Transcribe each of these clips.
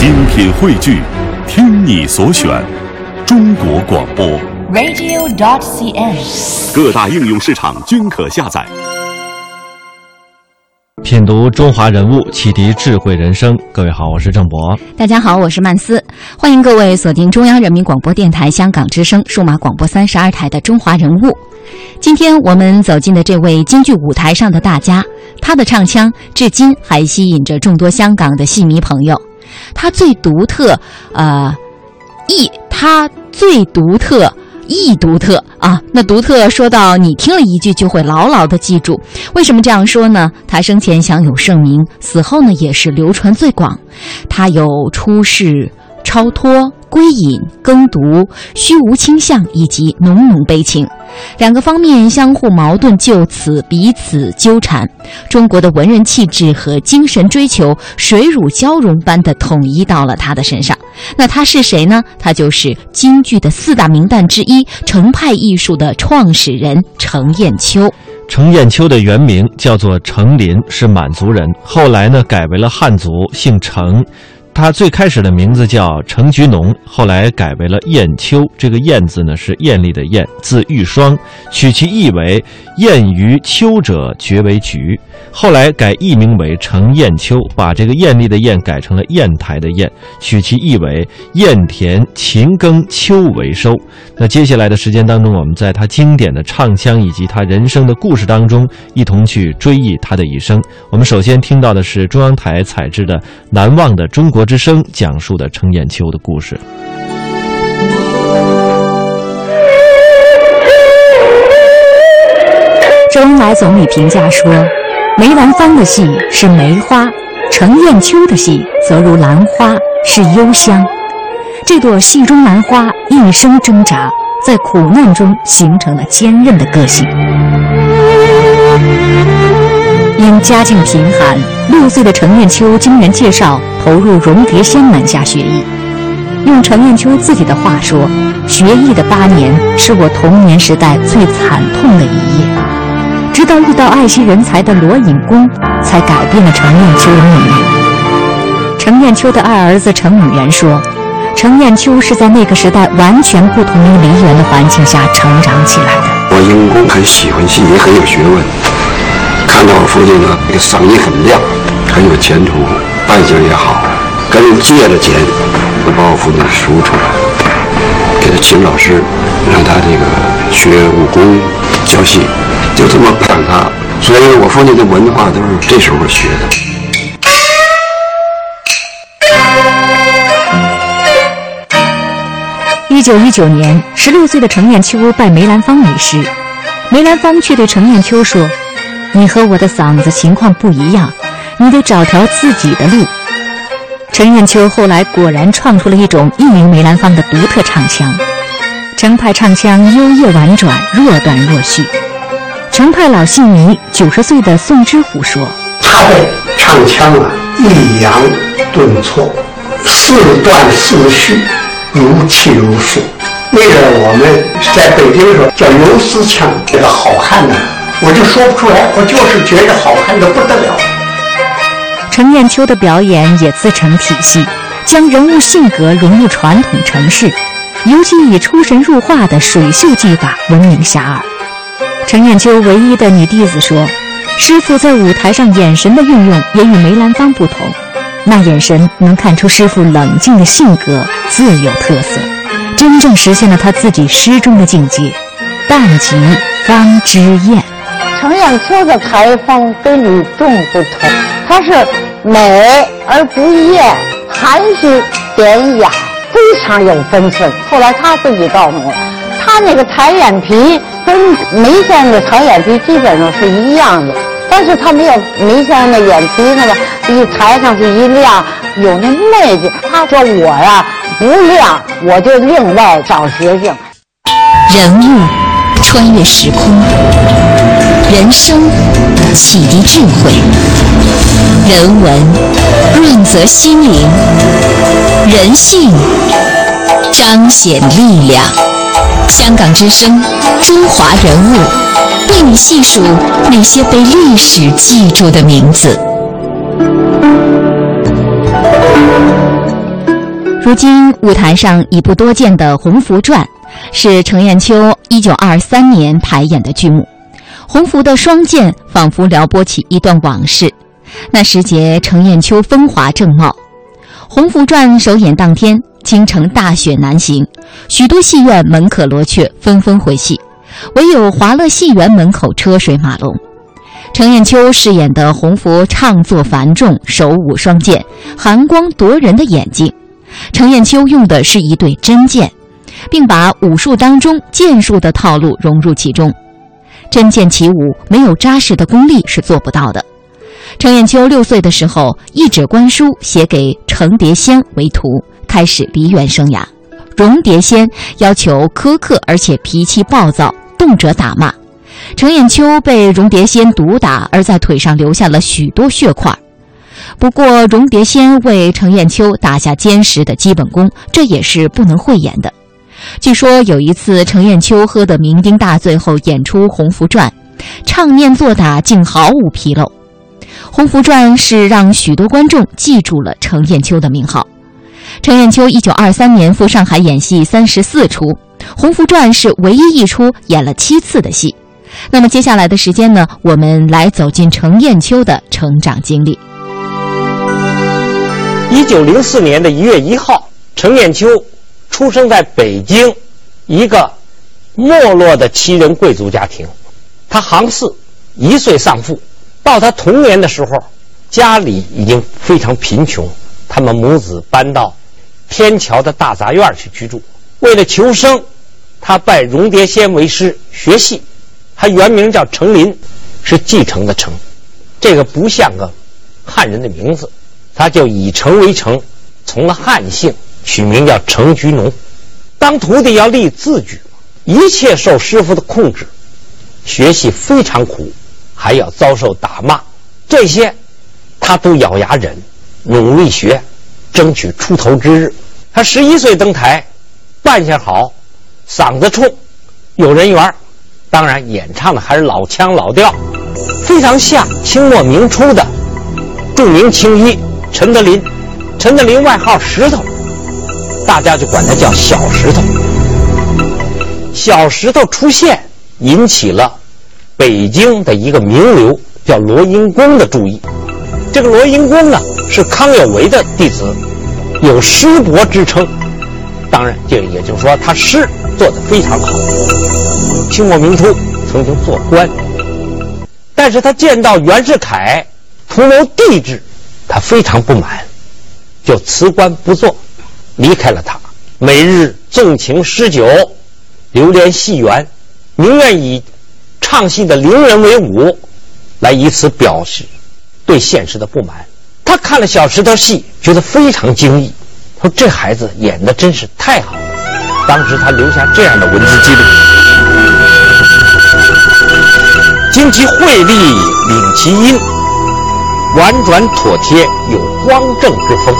精品汇聚，听你所选，中国广播。radio.dot.cn，。各大应用市场均可下载。品读中华人物，启迪智慧人生。各位好，我是郑博。大家好，我是曼斯，欢迎各位锁定中央人民广播电台香港之声数码广播三十二台的《中华人物》。今天我们走进的这位京剧舞台上的大家，他的唱腔至今还吸引着众多香港的戏迷朋友。他最独特，呃，异，他最独特。异独特啊，那独特说到你听了一句就会牢牢的记住。为什么这样说呢？他生前享有盛名，死后呢也是流传最广。他有出世、超脱、归隐、耕读、虚无倾向以及浓浓悲情，两个方面相互矛盾，就此彼此纠缠。中国的文人气质和精神追求水乳交融般的统一到了他的身上。那他是谁呢？他就是京剧的四大名旦之一，程派艺术的创始人程砚秋。程砚秋的原名叫做程林，是满族人，后来呢改为了汉族，姓程。他最开始的名字叫程菊农，后来改为了燕秋。这个“燕”字呢是艳丽的“艳”，字玉霜，取其意为“艳于秋者，绝为菊”。后来改艺名为程砚秋，把这个艳丽的“艳”改成了砚台的“砚”，取其意为“砚田勤耕秋为收”。那接下来的时间当中，我们在他经典的唱腔以及他人生的故事当中，一同去追忆他的一生。我们首先听到的是中央台采制的《难忘的中国之声》，讲述的程砚秋的故事。周恩来总理评价说：“梅兰芳的戏是梅花，程砚秋的戏则如兰花，是幽香。这朵戏中兰花一生挣扎，在苦难中形成了坚韧的个性。因家境贫寒，六岁的程砚秋经人介绍投入荣蝶仙门下学艺。用程砚秋自己的话说：“学艺的八年是我童年时代最惨痛的一夜。”直到遇到爱惜人才的罗隐公，才改变了程砚秋的命运。程砚秋的二儿子程语言说：“程砚秋是在那个时代完全不同于梨园的环境下成长起来的。罗隐公很喜欢戏，也很有学问。看到我父亲呢，这个嗓音很亮，很有前途，扮相也好，跟人借了钱，就把我父亲赎出来，给他请老师，让他这个学武功、教戏。”就这么培养他，所以我父亲的文化都是这时候学的。一九一九年，十六岁的程砚秋拜梅兰芳为师，梅兰芳却对程砚秋说：“你和我的嗓子情况不一样，你得找条自己的路。”程砚秋后来果然创出了一种异于梅兰芳的独特唱腔，程派唱腔幽咽婉转，若断若续。程派老戏迷九十岁的宋之虎说：“他的唱腔啊，抑扬顿挫，似断似续，如泣如诉。那个我们在北京的时候叫游丝腔，这个好看呢，我就说不出来，我就是觉得好看的不得了。”程砚秋的表演也自成体系，将人物性格融入传统程式，尤其以出神入化的水袖技法闻名遐迩。程砚秋唯一的女弟子说：“师傅在舞台上眼神的运用也与梅兰芳不同，那眼神能看出师傅冷静的性格，自有特色，真正实现了他自己诗中的境界。淡极方知艳。”程砚秋的台风跟与众不同，他是美而不艳，含蓄典雅，非常有分寸。后来他自己告诉我，他那个抬眼皮。跟梅先生的抬眼皮基本上是一样的，但是他没有梅先生的眼皮那么一抬上去一亮，有那媚劲。他说我呀不亮，我就另外找学性。人物穿越时空，人生启迪智慧，人文润泽心灵，人性彰显力量。香港之声，中华人物，为你细数那些被历史记住的名字。如今舞台上已不多见的《红拂传》，是程砚秋一九二三年排演的剧目。洪福的双剑仿佛撩拨起一段往事。那时节，程砚秋风华正茂。《洪福传》首演当天，京城大雪难行，许多戏院门可罗雀，纷纷回戏，唯有华乐戏园门口车水马龙。程砚秋饰演的洪福唱作繁重，手舞双剑，寒光夺人的眼睛。程砚秋用的是一对真剑，并把武术当中剑术的套路融入其中。真剑起舞，没有扎实的功力是做不到的。程砚秋六岁的时候，一纸官书写给程蝶仙为徒，开始梨园生涯。荣蝶仙要求苛刻，而且脾气暴躁，动辄打骂。程砚秋被荣蝶仙毒打，而在腿上留下了许多血块。不过，荣蝶仙为程砚秋打下坚实的基本功，这也是不能讳言的。据说有一次，程砚秋喝得酩酊大醉后演出《红拂传》，唱念做打竟毫无纰漏。《红拂传》是让许多观众记住了程砚秋的名号。程砚秋一九二三年赴上海演戏三十四出，《红拂传》是唯一一出演了七次的戏。那么接下来的时间呢，我们来走进程砚秋的成长经历。一九零四年的一月一号，程砚秋出生在北京一个没落的旗人贵族家庭。他行四，一岁丧父。到他童年的时候，家里已经非常贫穷，他们母子搬到天桥的大杂院去居住。为了求生，他拜荣蝶仙为师学戏。他原名叫程林，是继承的程，这个不像个汉人的名字。他就以程为程，从了汉姓，取名叫程菊农。当徒弟要立字据，一切受师傅的控制，学习非常苦，还要遭受打骂，这些他都咬牙忍，努力学，争取出头之日。他十一岁登台，扮相好，嗓子冲，有人缘当然演唱的还是老腔老调，非常像清末明初的著名青衣。陈德林，陈德林外号石头，大家就管他叫小石头。小石头出现，引起了北京的一个名流叫罗英公的注意。这个罗英公呢，是康有为的弟子，有师伯之称。当然，这也就是说，他诗做得非常好。清末明初曾经做官，但是他见到袁世凯图谋帝制。他非常不满，就辞官不做，离开了他。每日纵情诗酒，流连戏园，宁愿以唱戏的伶人为伍，来以此表示对现实的不满。他看了小石头戏，觉得非常惊异，说这孩子演的真是太好了。当时他留下这样的文字记录：经其慧力，领其音。婉转妥帖，有光正之风，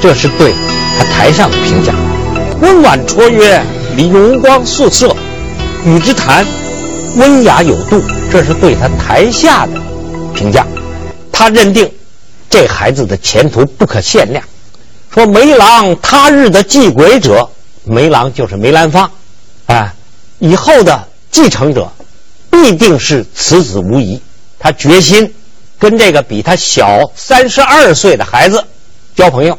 这是对他台上的评价。温婉绰约，容光素色，与之谈，温雅有度，这是对他台下的评价。他认定这孩子的前途不可限量。说梅郎他日的继轨者，梅郎就是梅兰芳，啊，以后的继承者必定是此子无疑。他决心。跟这个比他小三十二岁的孩子交朋友，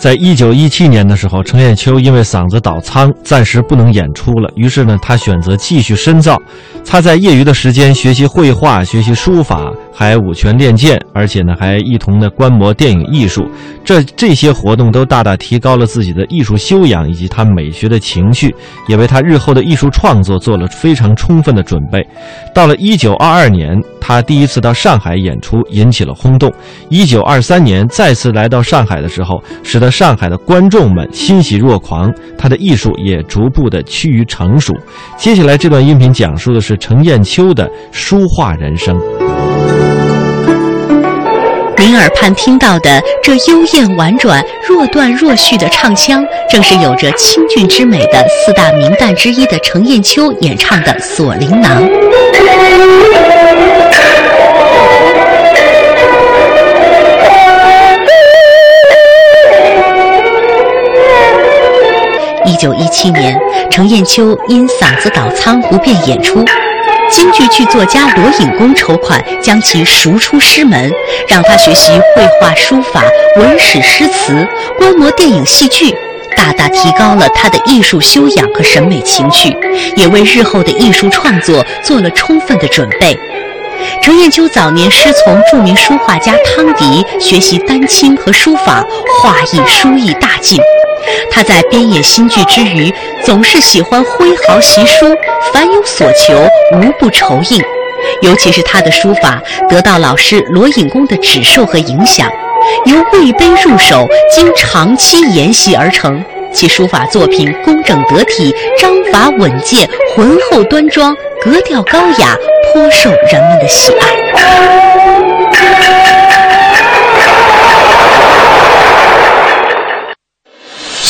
在一九一七年的时候，程砚秋因为嗓子倒仓，暂时不能演出了。于是呢，他选择继续深造。他在业余的时间学习绘画、学习书法，还舞拳练剑，而且呢，还一同的观摩电影艺术。这这些活动都大大提高了自己的艺术修养以及他美学的情绪，也为他日后的艺术创作做了非常充分的准备。到了一九二二年，他。第一次到上海演出引起了轰动。一九二三年再次来到上海的时候，使得上海的观众们欣喜若狂，他的艺术也逐步的趋于成熟。接下来这段音频讲述的是程砚秋的书画人生。您耳畔听到的这幽咽婉转、若断若续的唱腔，正是有着清俊之美的四大名旦之一的程砚秋演唱的《锁麟囊》。一九一七年，程砚秋因嗓子倒仓不便演出。京剧剧作家罗隐公筹款，将其赎出师门，让他学习绘画、书法、文史诗词，观摩电影、戏剧，大大提高了他的艺术修养和审美情趣，也为日后的艺术创作做了充分的准备。程砚秋早年师从著名书画家汤迪学习丹青和书法，画艺书艺大进。他在编演新剧之余，总是喜欢挥毫习书，凡有所求，无不酬应。尤其是他的书法，得到老师罗隐公的指授和影响，由魏碑入手，经长期研习而成。其书法作品工整得体，章法稳健，浑厚端庄，格调高雅，颇受人们的喜爱。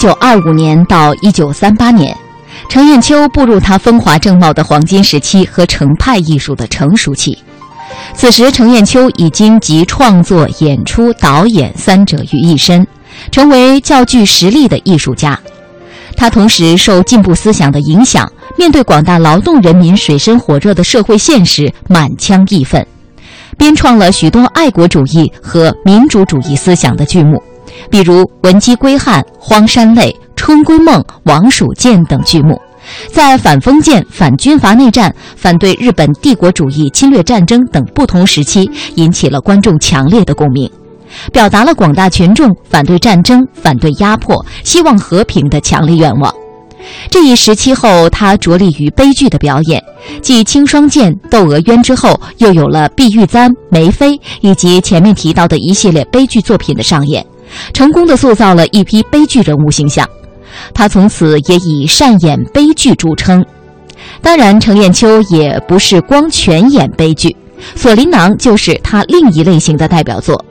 九二五年到一九三八年，程砚秋步入他风华正茂的黄金时期和程派艺术的成熟期。此时，程砚秋已经集创作、演出、导演三者于一身，成为较具实力的艺术家。他同时受进步思想的影响，面对广大劳动人民水深火热的社会现实，满腔义愤，编创了许多爱国主义和民主主义思想的剧目。比如《文姬归汉》《荒山泪》《春闺梦》《王蜀剑》等剧目，在反封建、反军阀内战、反对日本帝国主义侵略战争等不同时期，引起了观众强烈的共鸣，表达了广大群众反对战争、反对压迫、希望和平的强烈愿望。这一时期后，他着力于悲剧的表演，继《青霜剑》《窦娥冤》之后，又有了《碧玉簪》《梅妃》以及前面提到的一系列悲剧作品的上演。成功的塑造了一批悲剧人物形象，他从此也以善演悲剧著称。当然，程砚秋也不是光全演悲剧，《锁麟囊》就是他另一类型的代表作。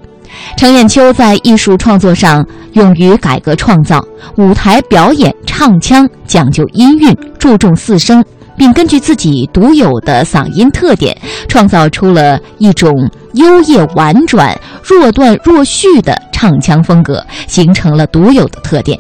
程砚秋在艺术创作上勇于改革创造，舞台表演、唱腔讲究音韵，注重四声。并根据自己独有的嗓音特点，创造出了一种幽咽婉转、若断若续的唱腔风格，形成了独有的特点。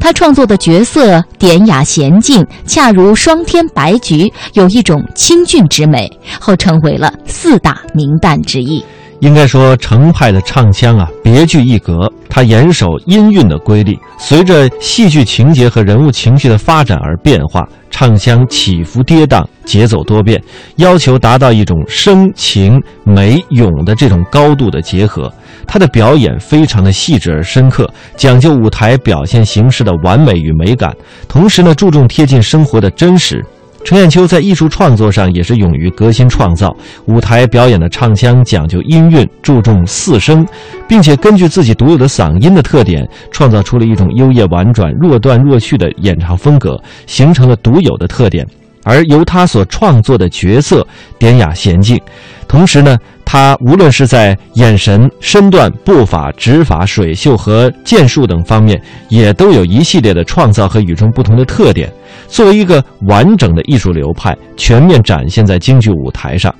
他创作的角色典雅娴静，恰如霜天白菊，有一种清俊之美，后成为了四大名旦之一。应该说，程派的唱腔啊，别具一格。他严守音韵的规律，随着戏剧情节和人物情绪的发展而变化，唱腔起伏跌宕，节奏多变，要求达到一种声情美咏的这种高度的结合。他的表演非常的细致而深刻，讲究舞台表现形式的完美与美感，同时呢，注重贴近生活的真实。陈砚秋在艺术创作上也是勇于革新创造，舞台表演的唱腔讲究音韵，注重四声，并且根据自己独有的嗓音的特点，创造出了一种幽咽婉转、若断若续的演唱风格，形成了独有的特点。而由他所创作的角色典雅娴静，同时呢，他无论是在眼神、身段、步伐、指法、水袖和剑术等方面，也都有一系列的创造和与众不同的特点。作为一个完整的艺术流派，全面展现在京剧舞台上，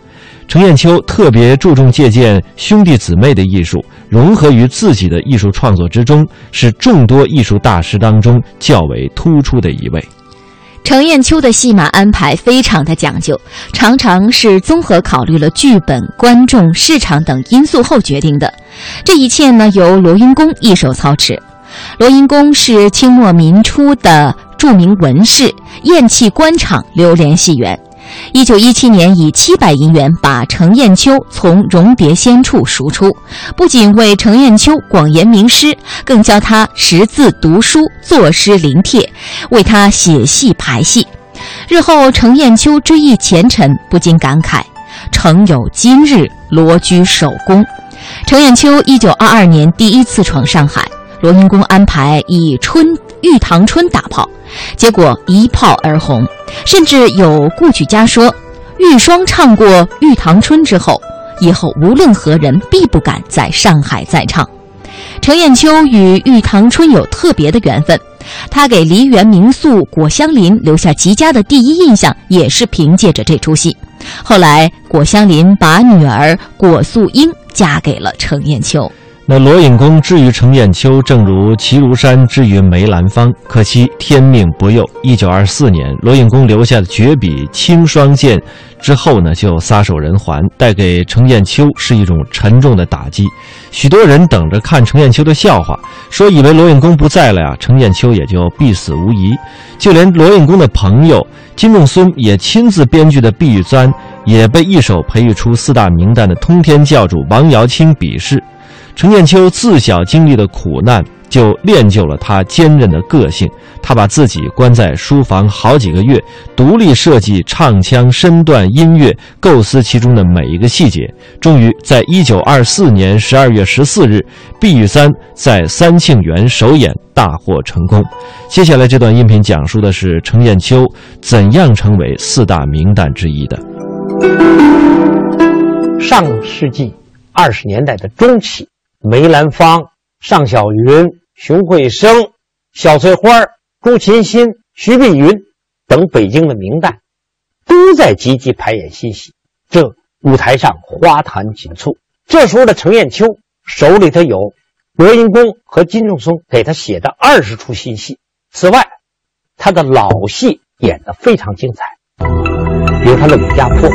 程砚秋特别注重借鉴兄弟姊妹的艺术，融合于自己的艺术创作之中，是众多艺术大师当中较为突出的一位。程砚秋的戏码安排非常的讲究，常常是综合考虑了剧本、观众、市场等因素后决定的。这一切呢，由罗云公一手操持。罗云公是清末民初的著名文士，厌弃官场，流连戏园。一九一七年以七百银元把程砚秋从荣别仙处赎出，不仅为程砚秋广言名师，更教他识字读书、作诗临帖，为他写戏排戏。日后程砚秋追忆前尘，不禁感慨：“诚有今日，罗居首功。”程砚秋一九二二年第一次闯上海，罗云公安排以春玉堂春打炮。结果一炮而红，甚至有故曲家说，玉霜唱过《玉堂春》之后，以后无论何人必不敢在上海再唱。程砚秋与《玉堂春》有特别的缘分，他给梨园名宿果香林留下极佳的第一印象，也是凭借着这出戏。后来果香林把女儿果素英嫁给了程砚秋。那罗隐公之于程砚秋，正如齐如山之于梅兰芳，可惜天命不佑。一九二四年，罗隐公留下的绝笔《青霜剑》之后呢，就撒手人寰，带给程砚秋是一种沉重的打击。许多人等着看程砚秋的笑话，说以为罗隐公不在了呀，程砚秋也就必死无疑。就连罗隐公的朋友金仲孙也亲自编剧的《碧玉簪》，也被一手培育出四大名旦的通天教主王瑶卿鄙视。程砚秋自小经历的苦难，就练就了他坚韧的个性。他把自己关在书房好几个月，独立设计唱腔、身段、音乐，构思其中的每一个细节。终于在一九二四年十二月十四日，《碧玉簪》在三庆园首演，大获成功。接下来这段音频讲述的是程砚秋怎样成为四大名旦之一的。上世纪二十年代的中期。梅兰芳、尚小云、熊慧生、小翠花、朱琴心、徐碧云等北京的名旦，都在积极排演新戏。这舞台上花团锦簇。这时候的程砚秋手里头有罗云公和金仲松给他写的二十出新戏。此外，他的老戏演得非常精彩，比如他的《武家坡》，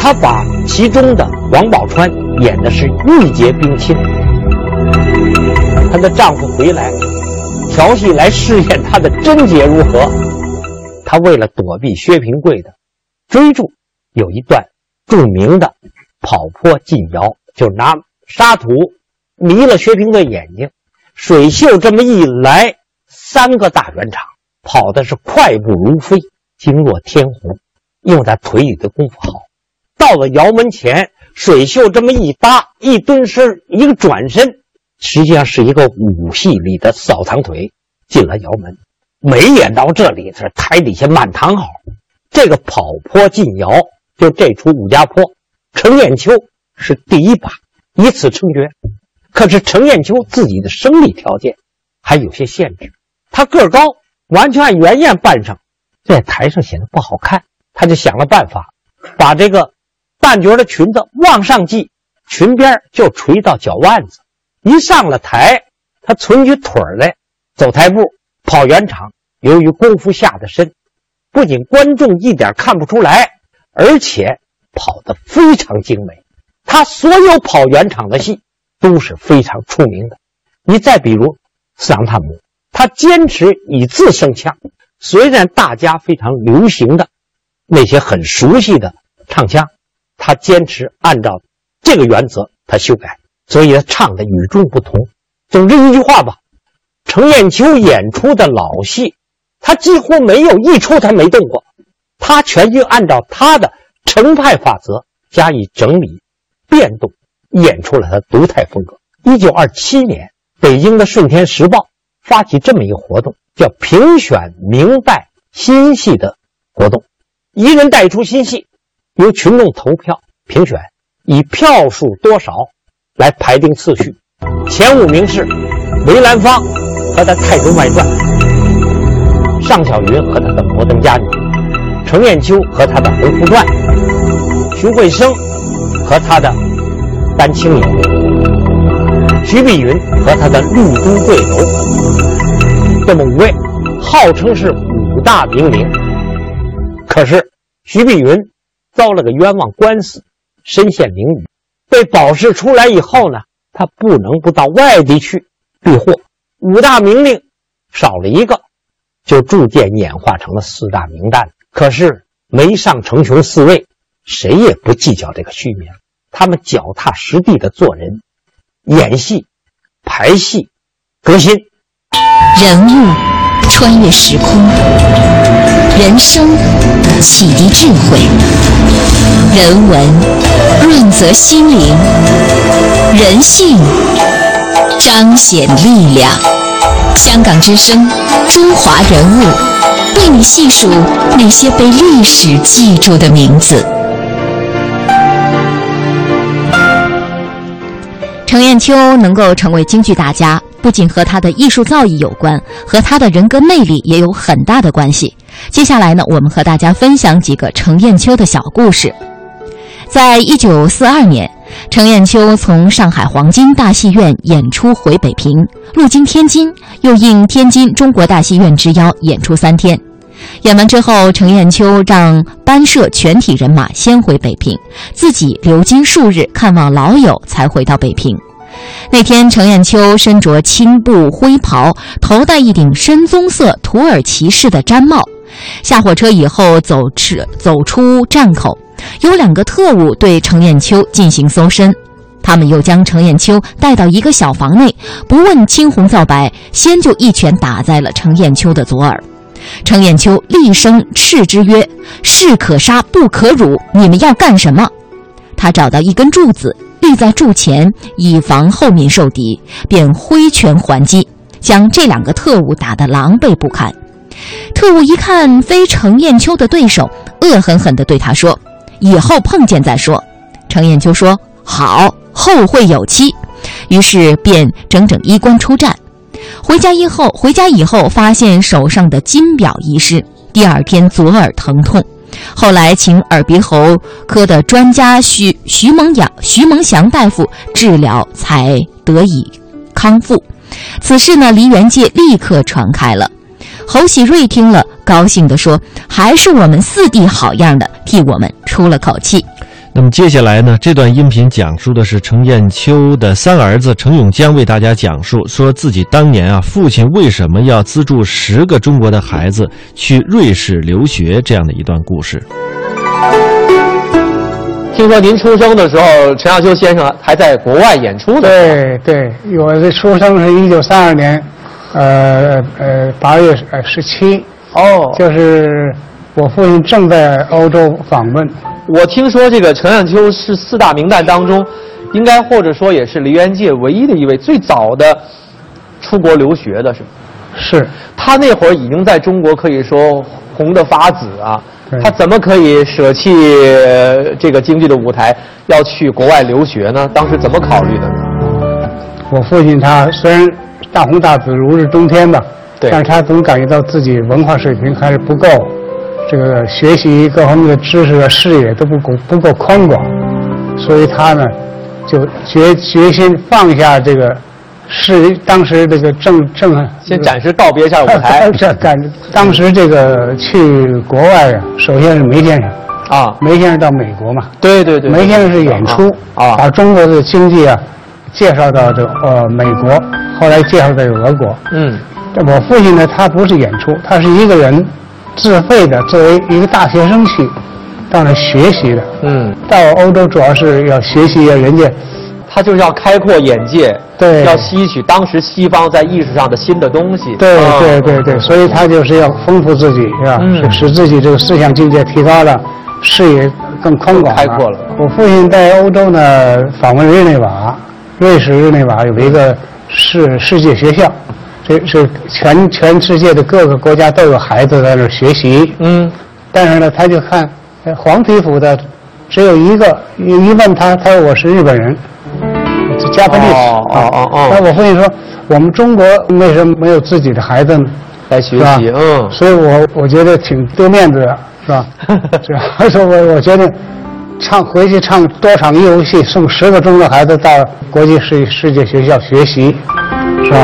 他把其中的王宝钏。演的是玉洁冰清，她的丈夫回来调戏来试验她的贞洁如何。她为了躲避薛平贵的追逐，有一段著名的跑坡进窑，就拿沙土迷了薛平贵眼睛。水袖这么一来，三个大圆场跑的是快步如飞，惊若天虹。用她腿里的功夫好，到了窑门前。水袖这么一搭，一蹲身，一个转身，实际上是一个武戏里的扫堂腿，进了窑门。没演到这里，是台底下满堂好。这个跑坡进窑，就这出武家坡，程砚秋是第一把，以此称绝。可是程砚秋自己的生理条件还有些限制，他个高，完全按原样扮上，在台上显得不好看。他就想了办法，把这个。半截的裙子往上系，裙边就垂到脚腕子。一上了台，他存起腿来，走台步，跑圆场。由于功夫下的深，不仅观众一点看不出来，而且跑得非常精美。他所有跑圆场的戏都是非常出名的。你再比如《四郎探母》，他坚持以字声腔，虽然大家非常流行的那些很熟悉的唱腔。他坚持按照这个原则，他修改，所以他唱的与众不同。总之一句话吧，程砚秋演出的老戏，他几乎没有一出他没动过，他全就按照他的程派法则加以整理、变动，演出了他独特风格。一九二七年，北京的《顺天时报》发起这么一个活动，叫评选明代新戏的活动，一人带一出新戏。由群众投票评选，以票数多少来排定次序。前五名是梅兰芳和他《太宗外传》，尚小云和他的《摩登佳女》，程砚秋和他的《红拂传》，徐慧生和他的《丹青影》。徐碧云和他的绿都贵楼，这么五位号称是五大名伶。可是徐碧云遭了个冤枉官司，身陷囹圄，被保释出来以后呢，他不能不到外地去避祸。五大名伶少了一个，就逐渐演化成了四大名旦。可是没上成琼四位，谁也不计较这个虚名，他们脚踏实地的做人。演戏、排戏、革新，人物穿越时空，人生启迪智慧，人文润泽心灵，人性彰显力量。香港之声，中华人物，为你细数那些被历史记住的名字。程砚秋能够成为京剧大家，不仅和他的艺术造诣有关，和他的人格魅力也有很大的关系。接下来呢，我们和大家分享几个程砚秋的小故事。在一九四二年，程砚秋从上海黄金大戏院演出回北平，路经天津，又应天津中国大戏院之邀演出三天。演完之后，程砚秋让班社全体人马先回北平，自己留京数日看望老友，才回到北平。那天，程砚秋身着青布灰袍，头戴一顶深棕色土耳其式的毡帽。下火车以后，走出走出站口，有两个特务对程砚秋进行搜身，他们又将程砚秋带到一个小房内，不问青红皂白，先就一拳打在了程砚秋的左耳。程砚秋厉声斥之曰：“士可杀不可辱，你们要干什么？”他找到一根柱子，立在柱前，以防后面受敌，便挥拳还击，将这两个特务打得狼狈不堪。特务一看非程砚秋的对手，恶狠狠地对他说：“以后碰见再说。”程砚秋说：“好，后会有期。”于是便整整衣冠出战。回家以后，回家以后发现手上的金表遗失，第二天左耳疼痛，后来请耳鼻喉科的专家徐徐蒙阳、徐蒙祥大夫治疗，才得以康复。此事呢，梨园界立刻传开了。侯喜瑞听了，高兴地说：“还是我们四弟好样的，替我们出了口气。”那么接下来呢？这段音频讲述的是程砚秋的三儿子程永江为大家讲述，说自己当年啊，父亲为什么要资助十个中国的孩子去瑞士留学这样的一段故事。听说您出生的时候，陈亚秋先生还在国外演出呢。对对，我的出生是一九三二年，呃呃八月呃十七，哦，就是我父亲正在欧洲访问。我听说这个程砚秋是四大名旦当中，应该或者说也是梨园界唯一的一位最早的出国留学的，是吗？是他那会儿已经在中国可以说红得发紫啊，他怎么可以舍弃呃这个京剧的舞台，要去国外留学呢？当时怎么考虑的呢？我父亲他虽然大红大紫如日中天吧，但是他总感觉到自己文化水平还是不够，这个学习各方面的知识和视野都不够不够宽广，所以他呢就决决心放下这个是当时这个正正先暂时告别一下舞台。这 感当时这个去国外啊，首先是梅先生，啊，梅先生到美国嘛，对对对，梅先生是演出啊，把中国的经济啊介绍到这个呃美国，后来介绍到俄国。嗯，这我父亲呢，他不是演出，他是一个人自费的，作为一个大学生去到那学习的。嗯，到欧洲主要是要学习啊，人家他就是要开阔眼界，对要吸取当时西方在艺术上的新的东西。对啊对对对，所以他就是要丰富自己，是吧？嗯使自己这个思想境界提高了，视野更宽广、开阔了。我父亲在欧洲呢访问日内瓦，瑞士日内瓦有一个世世界学校，这是全全世界的各个国家都有孩子在那儿学习。嗯，但是呢，他就看呃黄皮肤的只有一个，一一问他，他说我是日本人，加坡历史。哦哦哦哦那我父亲说，我们中国为什么没有自己的孩子呢？来学习，嗯，所以我我觉得挺丢面子的，是吧？是吧？所以我我觉得唱回去唱多场义务戏，送十个中国孩子到国际世世界学校学习，是吧？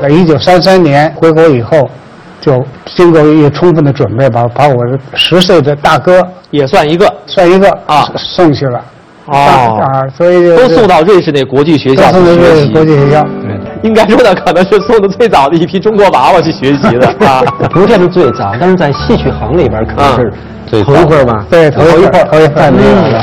在一九三三年回国以后，就经过一个充分的准备，把把我的十岁的大哥也算一个算一个啊送去了。哦啊，所以就都送到瑞士那国际学校送到去学习瑞士国际学校。对应该说呢，可能是送的最早的一批中国娃娃去学习的 啊。不见得最早，但是在戏曲行里边可能是最头一份吧。对，头一份，头一份没有了。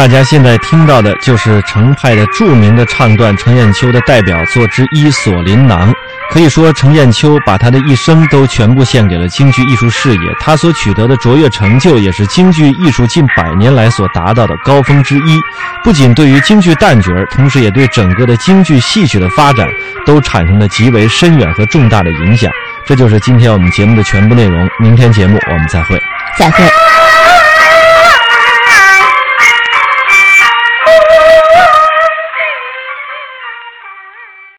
大家现在听到的就是程派的著名的唱段程砚秋的代表作之一《锁麟囊》。可以说，程砚秋把他的一生都全部献给了京剧艺术事业。他所取得的卓越成就，也是京剧艺术近百年来所达到的高峰之一。不仅对于京剧旦角，同时也对整个的京剧戏曲的发展都产生了极为深远和重大的影响。这就是今天我们节目的全部内容。明天节目我们再会。再会。